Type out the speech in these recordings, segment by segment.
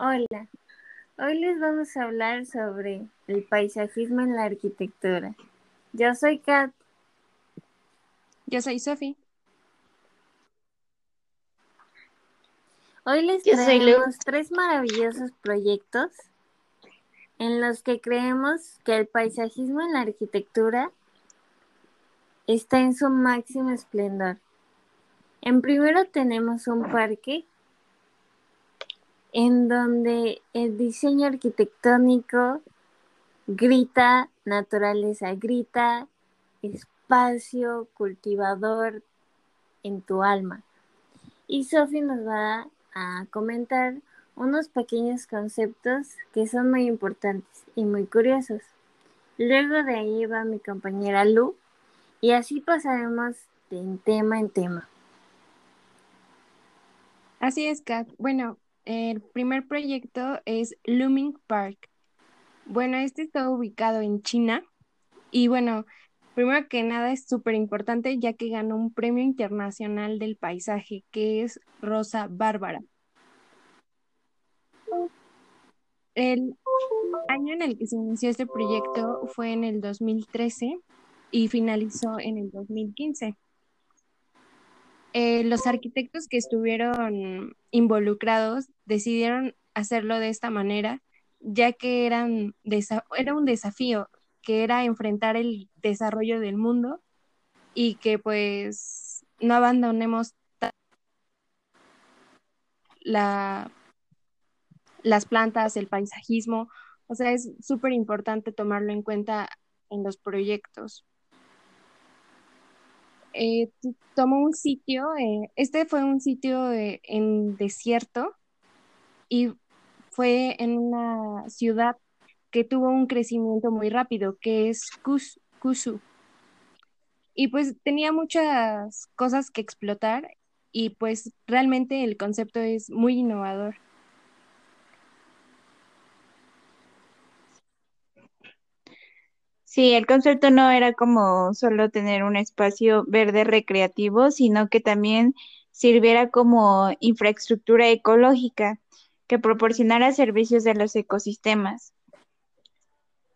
Hola, hoy les vamos a hablar sobre el paisajismo en la arquitectura. Yo soy Kat. Yo soy Sofi. Hoy les traemos tres maravillosos proyectos en los que creemos que el paisajismo en la arquitectura está en su máximo esplendor. En primero tenemos un parque en donde el diseño arquitectónico grita naturaleza, grita espacio cultivador en tu alma. Y Sofi nos va a comentar unos pequeños conceptos que son muy importantes y muy curiosos. Luego de ahí va mi compañera Lu y así pasaremos de tema en tema. Así es, Kat. Bueno, el primer proyecto es Looming Park. Bueno, este está ubicado en China y bueno, primero que nada es súper importante ya que ganó un premio internacional del paisaje que es Rosa Bárbara. El año en el que se inició este proyecto fue en el 2013 y finalizó en el 2015. Eh, los arquitectos que estuvieron involucrados decidieron hacerlo de esta manera, ya que era un desafío, que era enfrentar el desarrollo del mundo y que pues no abandonemos la, las plantas, el paisajismo. O sea, es súper importante tomarlo en cuenta en los proyectos. Eh, tomó un sitio, eh, este fue un sitio en desierto y fue en una ciudad que tuvo un crecimiento muy rápido, que es Kusu. Y pues tenía muchas cosas que explotar y pues realmente el concepto es muy innovador. Sí, el concepto no era como solo tener un espacio verde recreativo, sino que también sirviera como infraestructura ecológica que proporcionara servicios de los ecosistemas.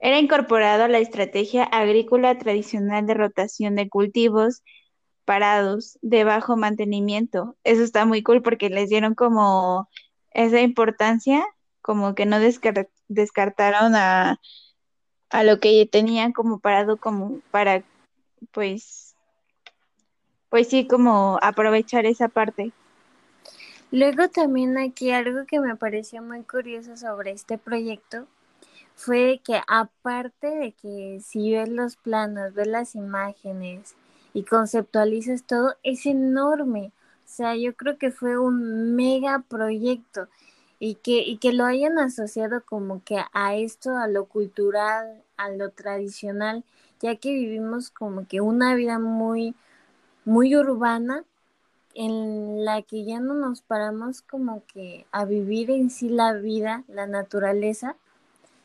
Era incorporado a la estrategia agrícola tradicional de rotación de cultivos parados de bajo mantenimiento. Eso está muy cool porque les dieron como esa importancia, como que no descartaron a a lo que tenían como parado como para pues pues sí como aprovechar esa parte. Luego también aquí algo que me pareció muy curioso sobre este proyecto fue que aparte de que si ves los planos, ves las imágenes y conceptualizas todo, es enorme. O sea, yo creo que fue un mega proyecto y que, y que lo hayan asociado como que a esto, a lo cultural, a lo tradicional, ya que vivimos como que una vida muy, muy urbana en la que ya no nos paramos como que a vivir en sí la vida, la naturaleza,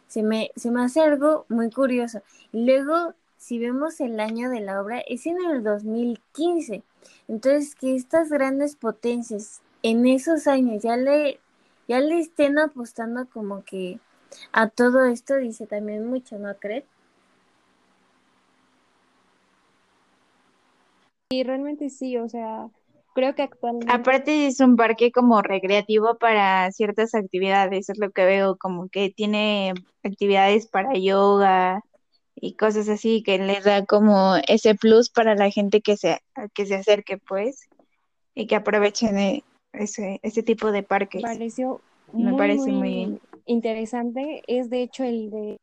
se me, se me hace algo muy curioso. Y luego, si vemos el año de la obra, es en el 2015. Entonces, que estas grandes potencias en esos años ya le ya le estén apostando como que a todo esto dice también mucho, ¿no crees? Y realmente sí, o sea, creo que actualmente... Aparte es un parque como recreativo para ciertas actividades, es lo que veo, como que tiene actividades para yoga y cosas así que les da como ese plus para la gente que se, que se acerque pues y que aprovechen eh, ese, ese tipo de parques. Pareció Me parece muy interesante. Es de hecho el de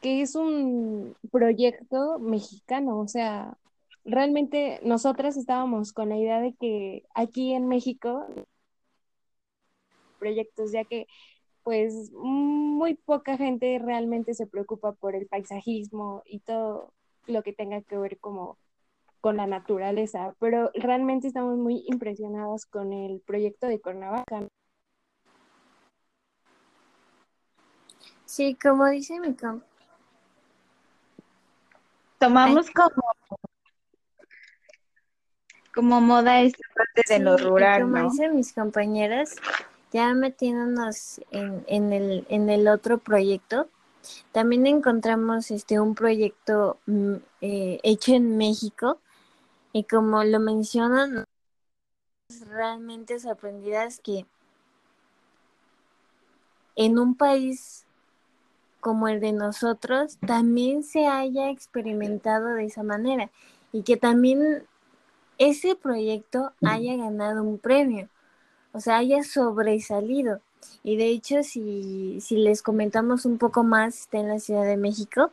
que es un proyecto mexicano, o sea, realmente nosotras estábamos con la idea de que aquí en México proyectos, ya que pues muy poca gente realmente se preocupa por el paisajismo y todo lo que tenga que ver como con la naturaleza, pero realmente estamos muy impresionados con el proyecto de Cuernavaca. Sí, como dice mi. Tomamos como como moda esta parte de lo rural, como dicen mis compañeras, ya metiéndonos en, en, el, en el otro proyecto, también encontramos este un proyecto mm, eh, hecho en México y como lo mencionan, realmente sorprendidas que en un país como el de nosotros también se haya experimentado de esa manera y que también ese proyecto haya ganado un premio, o sea, haya sobresalido. Y de hecho, si, si les comentamos un poco más, está en la Ciudad de México.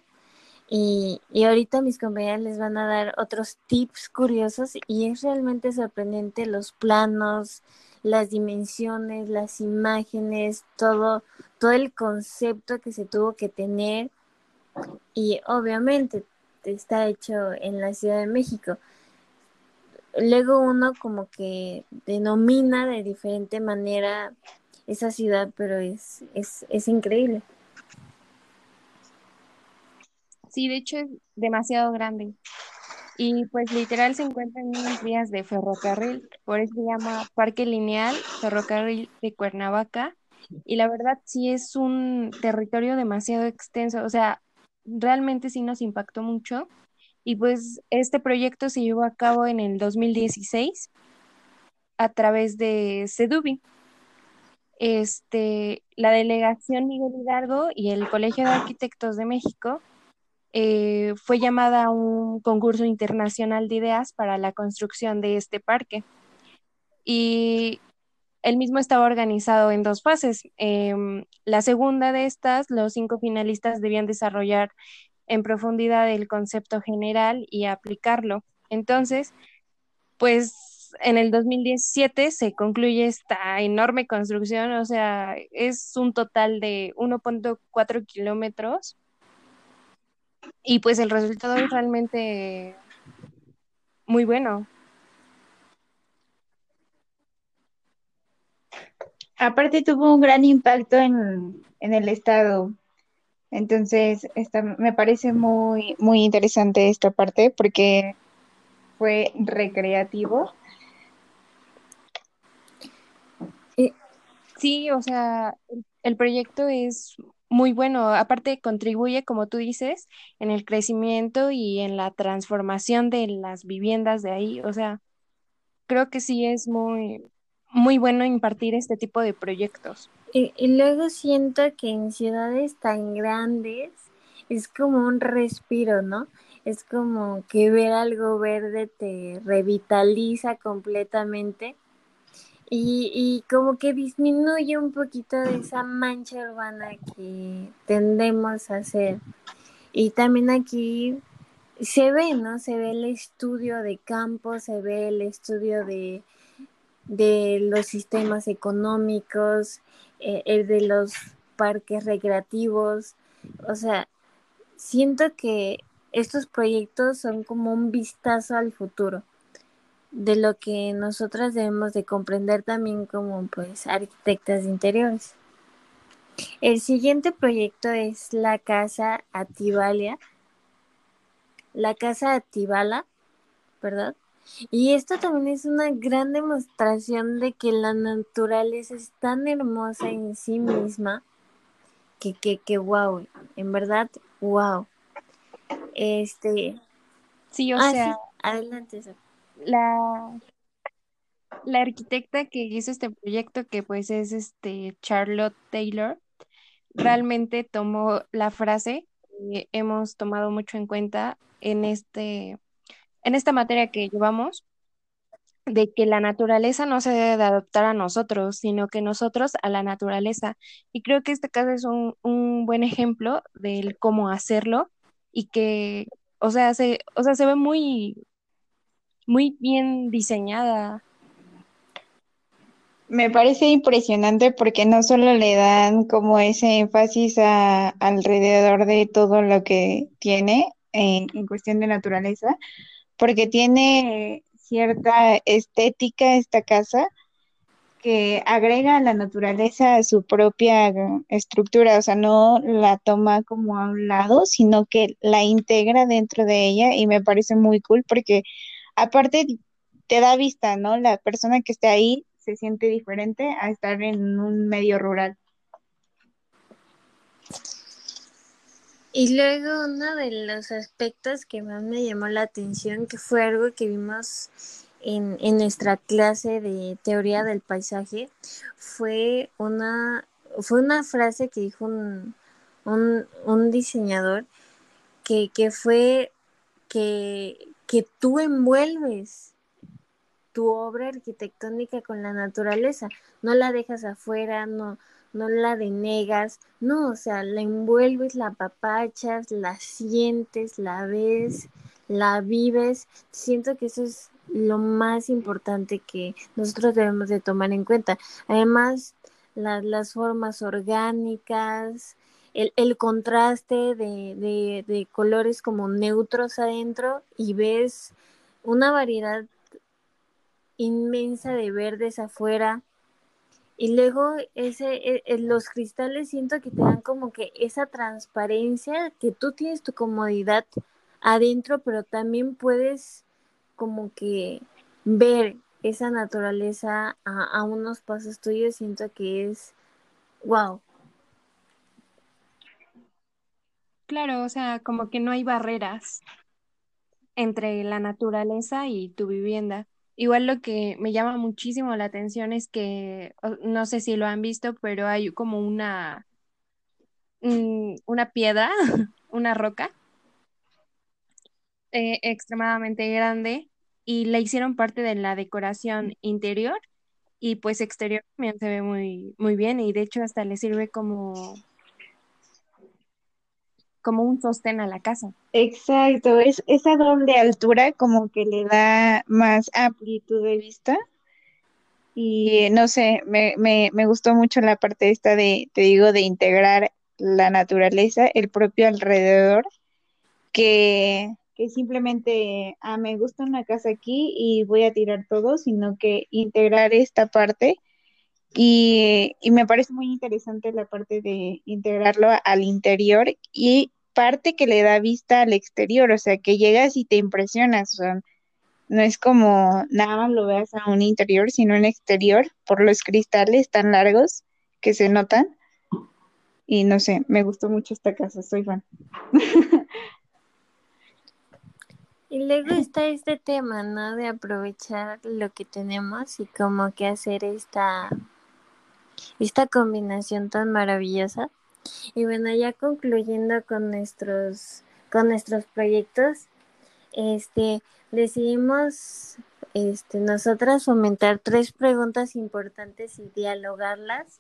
Y, y ahorita mis compañeras les van a dar otros tips curiosos y es realmente sorprendente los planos, las dimensiones, las imágenes, todo, todo el concepto que se tuvo que tener. Y obviamente está hecho en la Ciudad de México. Luego uno como que denomina de diferente manera esa ciudad, pero es, es, es increíble. Sí, de hecho es demasiado grande. Y pues literal se encuentra en unas vías de ferrocarril, por eso se llama Parque Lineal Ferrocarril de Cuernavaca. Y la verdad sí es un territorio demasiado extenso, o sea, realmente sí nos impactó mucho. Y pues este proyecto se llevó a cabo en el 2016 a través de Sedubi. Este, la delegación Miguel Hidalgo y el Colegio de Arquitectos de México eh, fue llamada a un concurso internacional de ideas para la construcción de este parque. Y el mismo estaba organizado en dos fases. Em, la segunda de estas, los cinco finalistas debían desarrollar en profundidad el concepto general y aplicarlo. Entonces, pues en el 2017 se concluye esta enorme construcción, o sea, es un total de 1.4 kilómetros y pues el resultado es realmente muy bueno. Aparte tuvo un gran impacto en, el estado. Entonces, esta, me parece muy, muy interesante esta parte porque fue recreativo. Sí, o sea, el proyecto es muy bueno. Aparte, contribuye, como tú dices, en el crecimiento y en la transformación de las viviendas de ahí. O sea, creo que sí es muy, muy bueno impartir este tipo de proyectos. Y, y luego siento que en ciudades tan grandes es como un respiro, ¿no? Es como que ver algo verde te revitaliza completamente y, y como que disminuye un poquito de esa mancha urbana que tendemos a hacer. Y también aquí se ve, ¿no? Se ve el estudio de campo, se ve el estudio de, de los sistemas económicos, eh, el de los parques recreativos. O sea, siento que estos proyectos son como un vistazo al futuro de lo que nosotras debemos de comprender también como pues arquitectas de interiores. El siguiente proyecto es la casa Atibalia, la casa Atibala, ¿verdad? Y esto también es una gran demostración de que la naturaleza es tan hermosa en sí misma que, que, que wow, en verdad, wow. Este. Sí, o ah, sea. adelante, la, la arquitecta que hizo este proyecto, que pues es este Charlotte Taylor, realmente tomó la frase que hemos tomado mucho en cuenta en este, en esta materia que llevamos, de que la naturaleza no se debe de adaptar a nosotros, sino que nosotros a la naturaleza. Y creo que este caso es un, un buen ejemplo del cómo hacerlo y que, o sea, se, o sea, se ve muy, muy bien diseñada. Me parece impresionante porque no solo le dan como ese énfasis a, alrededor de todo lo que tiene en, cuestión de naturaleza, porque tiene cierta estética esta casa que agrega a la naturaleza a su propia estructura, o sea, no la toma como a un lado, sino que la integra dentro de ella y me parece muy cool porque aparte te da vista, ¿no? La persona que esté ahí se siente diferente a estar en un medio rural. Y luego uno de los aspectos que más me llamó la atención, que fue algo que vimos en, en nuestra clase de teoría del paisaje, fue una, fue una frase que dijo un, un, un diseñador que, que fue que, que tú envuelves tu obra arquitectónica con la naturaleza, no la dejas afuera, no, no la denegas, no, o sea, la envuelves, la papachas, la sientes, la ves, la vives. Siento que eso es lo más importante que nosotros debemos de tomar en cuenta. Además, las formas orgánicas, el, el contraste de, de, colores como neutros adentro y ves una variedad inmensa de verdes afuera y luego ese, e, e, los cristales siento que te dan como que esa transparencia, que tú tienes tu comodidad adentro, pero también puedes como que ver esa naturaleza a, a unos pasos tuyos, siento que es wow. Claro, o sea, como que no hay barreras entre la naturaleza y tu vivienda. Igual lo que me llama muchísimo la atención es que, no sé si lo han visto, pero hay como una, mm, una piedra, una roca eh, extremadamente grande y la hicieron parte de la decoración interior y pues exterior también se ve muy, muy bien y de hecho hasta le sirve como como un sostén a la casa. Exacto, es esa doble altura como que le da más amplitud de vista. Y no sé, me, me, me gustó mucho la parte esta de, te digo, de integrar la naturaleza, el propio alrededor, que, que simplemente, ah, me gusta una casa aquí y voy a tirar todo, sino que integrar esta parte. Y, y me parece muy interesante la parte de integrarlo al interior y parte que le da vista al exterior, o sea, que llegas y te impresionas, o no es como nada más lo veas a un interior, sino un exterior por los cristales tan largos que se notan. Y no sé, me gustó mucho esta casa, soy fan. Y luego está este tema, ¿no? De aprovechar lo que tenemos y como que hacer esta, esta combinación tan maravillosa. Y bueno, ya concluyendo con nuestros, con nuestros proyectos, este, decidimos este, nosotras fomentar tres preguntas importantes y dialogarlas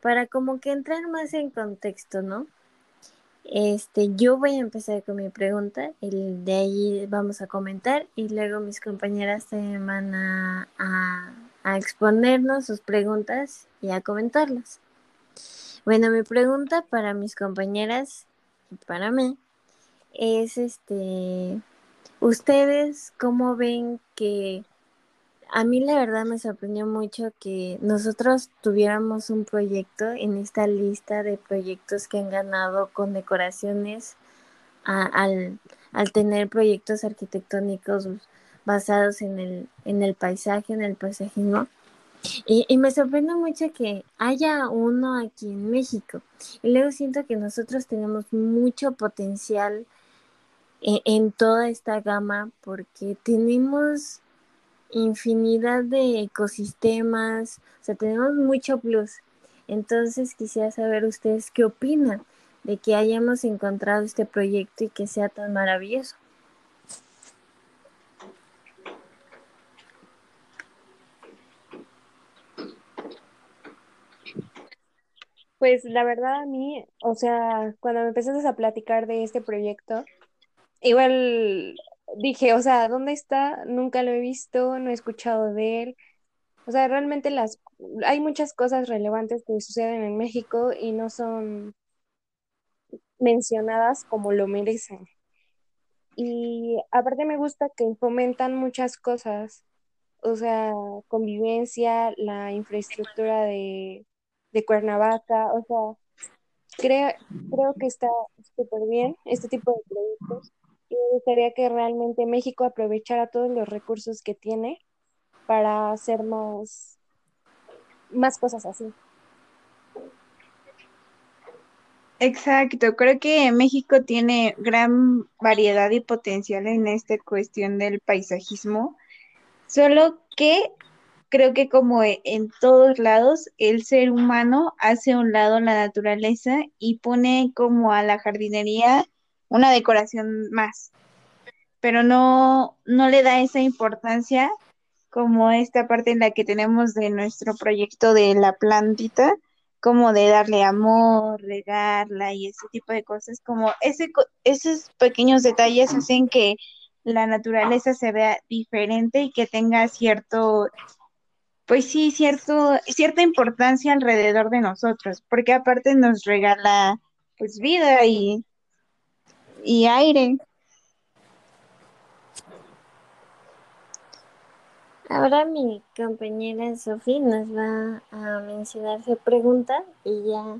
para como que entrar más en contexto, ¿no? Este, yo voy a empezar con mi pregunta y de ahí vamos a comentar y luego mis compañeras también van a, a, a exponernos sus preguntas y a comentarlas. Bueno, mi pregunta para mis compañeras y para mí es este, ¿ustedes cómo ven que a mí la verdad me sorprendió mucho que nosotros tuviéramos un proyecto en esta lista de proyectos que han ganado con decoraciones al, al, tener proyectos arquitectónicos basados en el, en el paisaje, en el paisajismo. Y, me sorprende mucho que haya uno aquí en México. Y luego siento que nosotros tenemos mucho potencial en, en toda esta gama porque tenemos infinidad de ecosistemas, o sea, tenemos mucho plus. Entonces quisiera saber ustedes qué opinan de que hayamos encontrado este proyecto y que sea tan maravilloso. Pues la verdad a mí, o sea, cuando me empezaste a platicar de este proyecto, igual dije, o sea, ¿dónde está? Nunca lo he visto, no he escuchado de él. O sea, realmente las hay muchas cosas relevantes que suceden en México y no son mencionadas como lo merecen. Y aparte me gusta que fomentan muchas cosas, o sea, convivencia, la infraestructura de de Cuernavaca, o sea, creo, creo que está súper bien este tipo de proyectos y me gustaría que realmente México aprovechara todos los recursos que tiene para hacer más, más cosas así. Exacto, creo que México tiene gran variedad y potencial en esta cuestión del paisajismo, solo que creo que como e- en todos lados, el ser humano hace a un lado la naturaleza y pone como a la jardinería una decoración más, pero no, no le da esa importancia como esta parte en la que tenemos de nuestro proyecto de la plantita, como de darle amor, regarla y ese tipo de cosas, como ese, esos pequeños detalles hacen que la naturaleza se vea diferente y que tenga cierto, pues sí, cierto, cierta importancia alrededor de nosotros, porque aparte nos regala pues vida y, y aire. Ahora mi compañera Sofía nos va a mencionar su pregunta y ya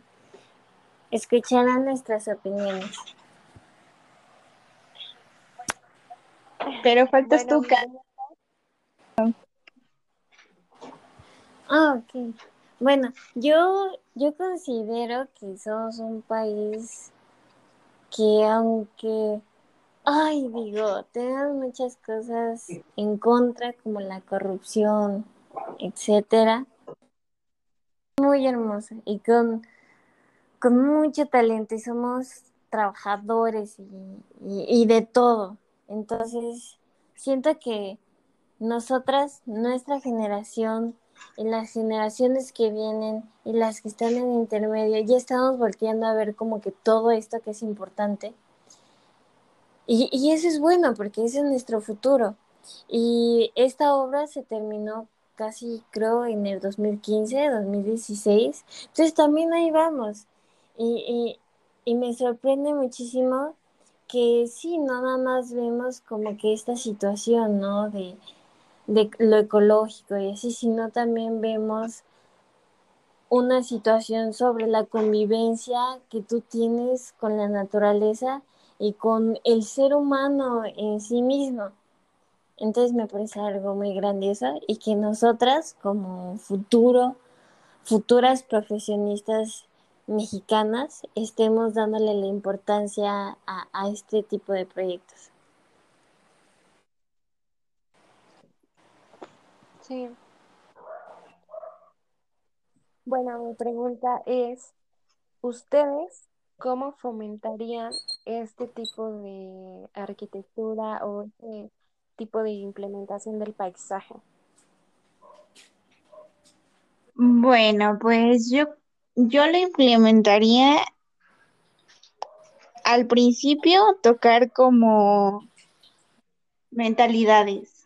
escucharán nuestras opiniones. Pero faltas Bueno, tú, Ah, ok. Bueno, yo, yo considero que somos un país que aunque, ay, digo, tenemos muchas cosas en contra, como la corrupción, etcétera, muy hermosa y con, con mucho talento y somos trabajadores y, y, y de todo. Entonces, siento que nosotras, nuestra generación y las generaciones que vienen y las que están en intermedio, ya estamos volteando a ver como que todo esto que es importante. Y, y eso es bueno porque ese es nuestro futuro. Y esta obra se terminó casi creo en el 2015, 2016. Entonces también ahí vamos. Y, y, y me sorprende muchísimo que sí, no nada más vemos como que esta situación, ¿no? De, de lo ecológico y así, sino también vemos una situación sobre la convivencia que tú tienes con la naturaleza y con el ser humano en sí mismo. Entonces me parece algo muy grandioso y que nosotras como futuro, futuras profesionistas mexicanas estemos dándole la importancia a, a este tipo de proyectos. Sí. Bueno, mi pregunta es, ¿ustedes cómo fomentarían este tipo de arquitectura o este tipo de implementación del paisaje? Bueno, pues yo, yo lo implementaría al principio tocar como mentalidades,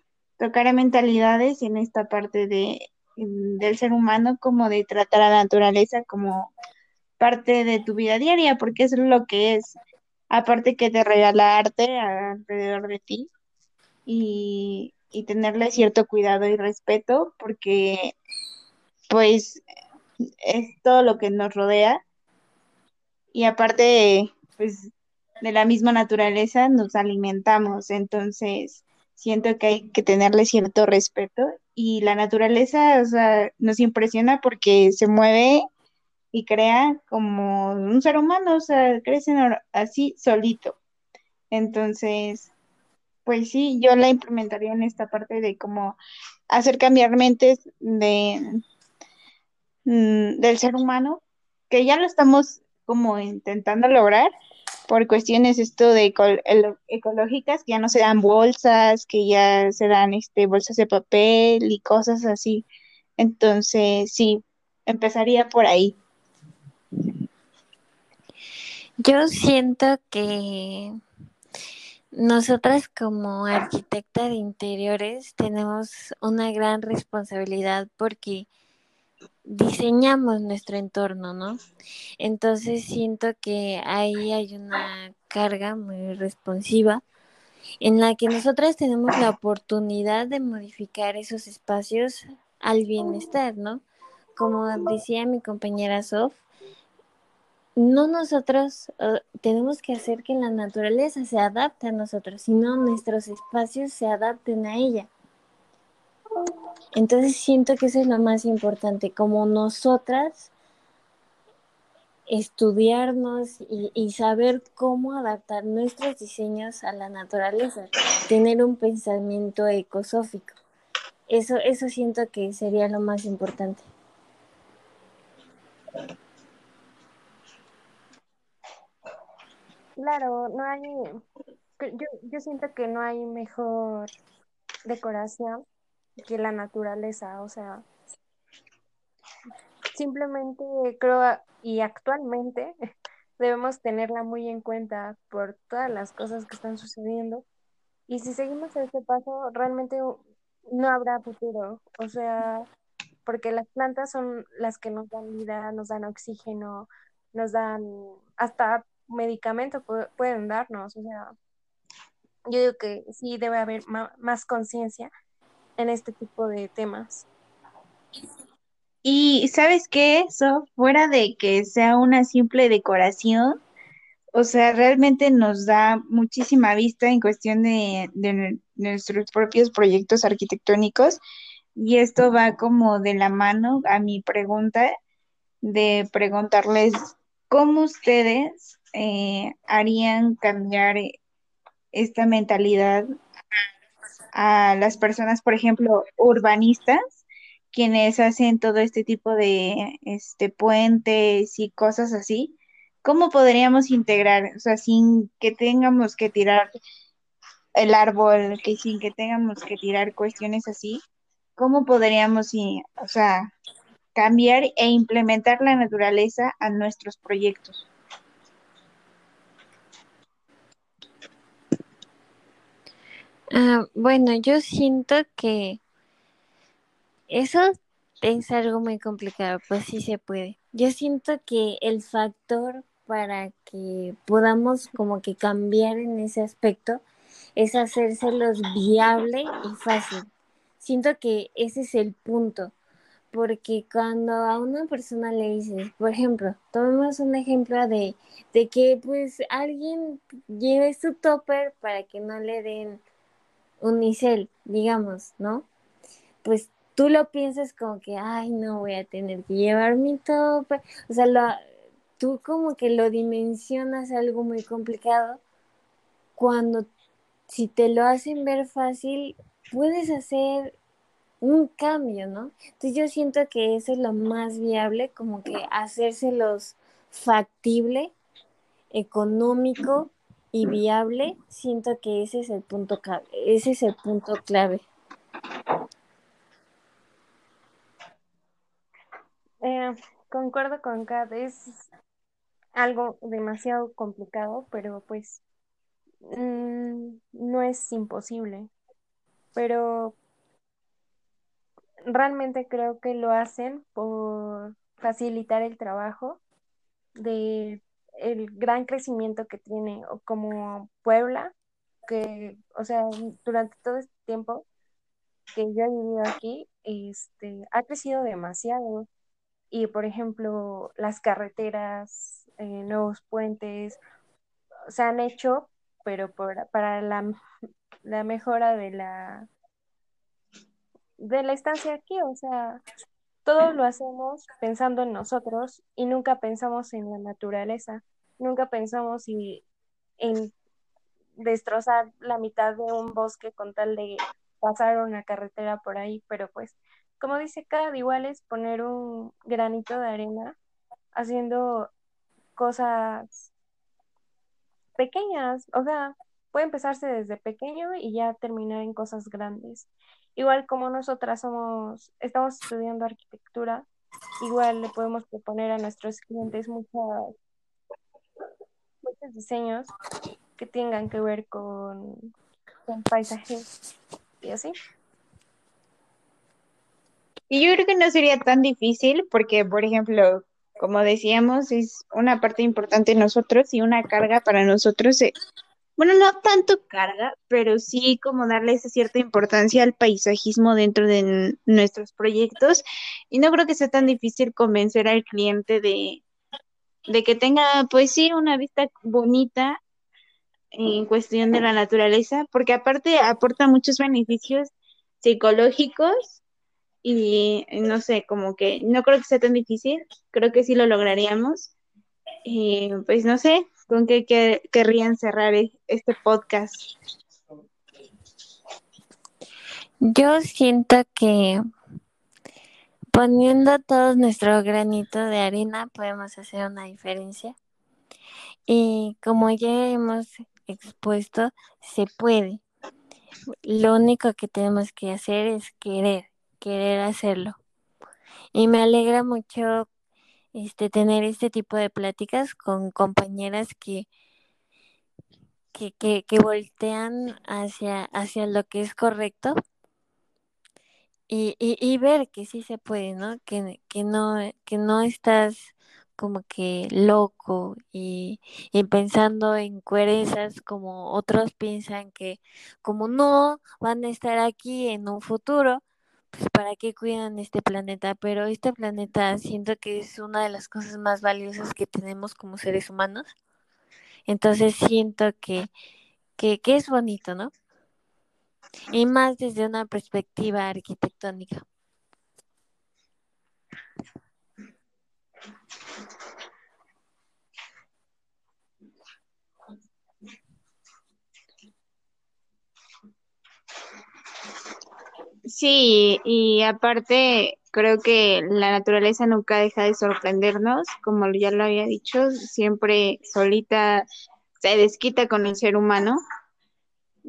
tocar a mentalidades en esta parte de, del ser humano, como de tratar a la naturaleza como parte de tu vida diaria, porque es lo que es, aparte que te regala arte alrededor de ti y, y tenerle cierto cuidado y respeto, porque pues es todo lo que nos rodea. Y aparte pues de la misma naturaleza nos alimentamos, entonces siento que hay que tenerle cierto respeto y la naturaleza, o sea, nos impresiona porque se mueve y crea como un ser humano, o sea, crece así solito. Entonces, pues sí, yo la implementaría en esta parte de cómo hacer cambiar mentes de, mm, del ser humano, que ya lo estamos como intentando lograr por cuestiones esto de eco ecológicas, que ya no se dan bolsas, que ya se dan este bolsas de papel y cosas así. Entonces, sí, empezaría por ahí. Yo siento que nosotras como arquitecta de interiores tenemos una gran responsabilidad porque diseñamos nuestro entorno, ¿no? Entonces siento que ahí hay una carga muy responsiva en la que nosotras tenemos la oportunidad de modificar esos espacios al bienestar, ¿no? Como decía mi compañera Sof, no nosotros tenemos que hacer que la naturaleza se adapte a nosotros, sino nuestros espacios se adapten a ella. Entonces siento que eso es lo más importante, como nosotras estudiarnos y, saber cómo adaptar nuestros diseños a la naturaleza, tener un pensamiento ecosófico. Eso, eso siento que sería lo más importante. Claro, no hay, yo, yo siento que no hay mejor decoración que la naturaleza, o sea, simplemente creo y actualmente debemos tenerla muy en cuenta por todas las cosas que están sucediendo. Y si seguimos este paso realmente no habrá futuro, o sea, porque las plantas son las que nos dan vida, nos dan oxígeno, nos dan hasta medicamentos pueden darnos, o sea, yo digo que sí debe haber más conciencia en este tipo de temas. Y sabes qué, eso, fuera de que sea una simple decoración, o sea, realmente nos da muchísima vista en cuestión de, de nuestros propios proyectos arquitectónicos. Y esto va como de la mano a mi pregunta de preguntarles cómo ustedes eh, harían cambiar esta mentalidad a las personas, por ejemplo, urbanistas, quienes hacen todo este tipo de este, puentes y cosas así. ¿Cómo podríamos integrar, o sea, sin que tengamos que tirar el árbol, que sin que tengamos que tirar cuestiones así, cómo podríamos, o sea, cambiar e implementar la naturaleza a nuestros proyectos? Ah, bueno, yo siento que eso es algo muy complicado, pues sí se puede. Yo siento que el factor para que podamos como que cambiar en ese aspecto es hacérselos viable y fácil. Siento que ese es el punto, porque cuando a una persona le dices, por ejemplo, tomemos un ejemplo de, de que pues alguien lleve su topper para que no le den unicel, digamos, ¿no? Pues tú lo piensas como que, ay, no voy a tener que llevar mi tope. O sea, lo, tú como que lo dimensionas algo muy complicado cuando si te lo hacen ver fácil, puedes hacer un cambio, ¿no? Entonces yo siento que eso es lo más viable, como que hacérselos factible, económico y viable, siento que ese es el punto clave. Ese es el punto clave. Eh, concuerdo con Kat, es algo demasiado complicado, pero pues mm, no es imposible. Pero realmente creo que lo hacen por facilitar el trabajo de el gran crecimiento que tiene como Puebla, que, o sea, durante todo este tiempo que yo he vivido aquí, este, ha crecido demasiado. Y, por ejemplo, las carreteras, eh, nuevos puentes, se han hecho, pero por, para la, la mejora de la, de la estancia aquí, o sea, todo lo hacemos pensando en nosotros y nunca pensamos en la naturaleza, nunca pensamos en destrozar la mitad de un bosque con tal de pasar una carretera por ahí, pero pues, como dice cada igual es poner un granito de arena haciendo cosas pequeñas, o sea, puede empezarse desde pequeño y ya terminar en cosas grandes. Igual como nosotras somos, estamos estudiando arquitectura, igual le podemos proponer a nuestros clientes muchos diseños que tengan que ver con, con paisaje y así. Y yo creo que no sería tan difícil porque, por ejemplo, como decíamos, es una parte importante de nosotros y una carga para nosotros eh, bueno, no tanto carga, pero sí como darle esa cierta importancia al paisajismo dentro de nuestros proyectos. Y no creo que sea tan difícil convencer al cliente de, de que tenga, pues sí, una vista bonita en cuestión de la naturaleza, porque aparte aporta muchos beneficios psicológicos y no sé, como que no creo que sea tan difícil, creo que sí lo lograríamos. Y pues no sé, ¿con qué querrían cerrar e-, este podcast? Yo siento que poniendo todo nuestro granito de arena podemos hacer una diferencia. Y como ya hemos expuesto, se puede. Lo único que tenemos que hacer es querer, querer hacerlo. Y me alegra mucho este tener este tipo de pláticas con compañeras que que, que, que voltean hacia, hacia lo que es correcto y, y, y ver que sí se puede, ¿no? Que, que no, que no estás como que loco y, y, pensando en coherencias como otros piensan que como no van a estar aquí en un futuro, pues para qué cuidan este planeta, pero este planeta siento que es una de las cosas más valiosas que tenemos como seres humanos. Entonces siento que, que, que es bonito, ¿no? Y más desde una perspectiva arquitectónica. Sí, y aparte creo que la naturaleza nunca deja de sorprendernos, como ya lo había dicho, siempre solita se desquita con el ser humano.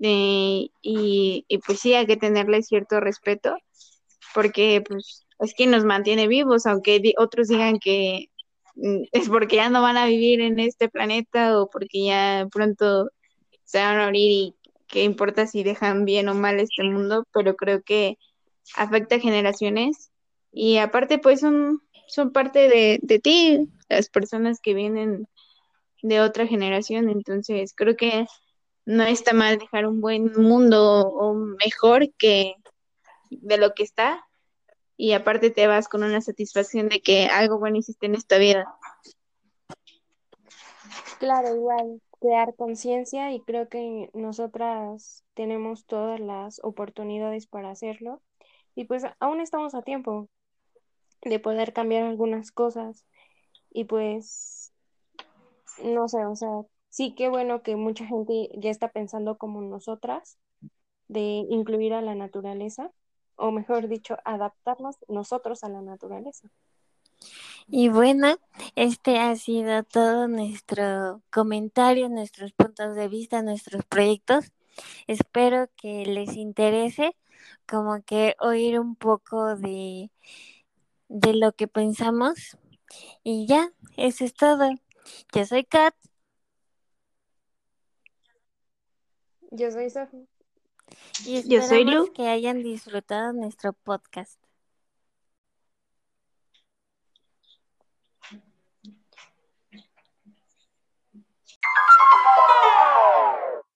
Eh, y, y, pues sí, hay que tenerle cierto respeto, porque pues es quien nos mantiene vivos, aunque otros digan que mm, es porque ya no van a vivir en este planeta o porque ya pronto se van a morir y qué importa si dejan bien o mal este mundo, pero creo que afecta a generaciones. Y aparte pues son, son parte de, de ti, las personas que vienen de otra generación, entonces creo que no está mal dejar un buen mundo o mejor que de lo que está. Y aparte te vas con una satisfacción de que algo bueno hiciste en esta vida. Claro, igual, crear conciencia y creo que nosotras tenemos todas las oportunidades para hacerlo y pues aún estamos a tiempo de poder cambiar algunas cosas y pues no sé, o sea, sí que bueno que mucha gente ya está pensando como nosotras de incluir a la naturaleza o mejor dicho, adaptarnos nosotros a la naturaleza. Y bueno, este ha sido todo nuestro comentario, nuestros puntos de vista, nuestros proyectos. Espero que les interese como que oír un poco de, de lo que pensamos. Y ya, eso es todo. Yo soy Kat. Yo soy Sophie. Y esperamos Yo soy Lu. que hayan disfrutado nuestro podcast. もう!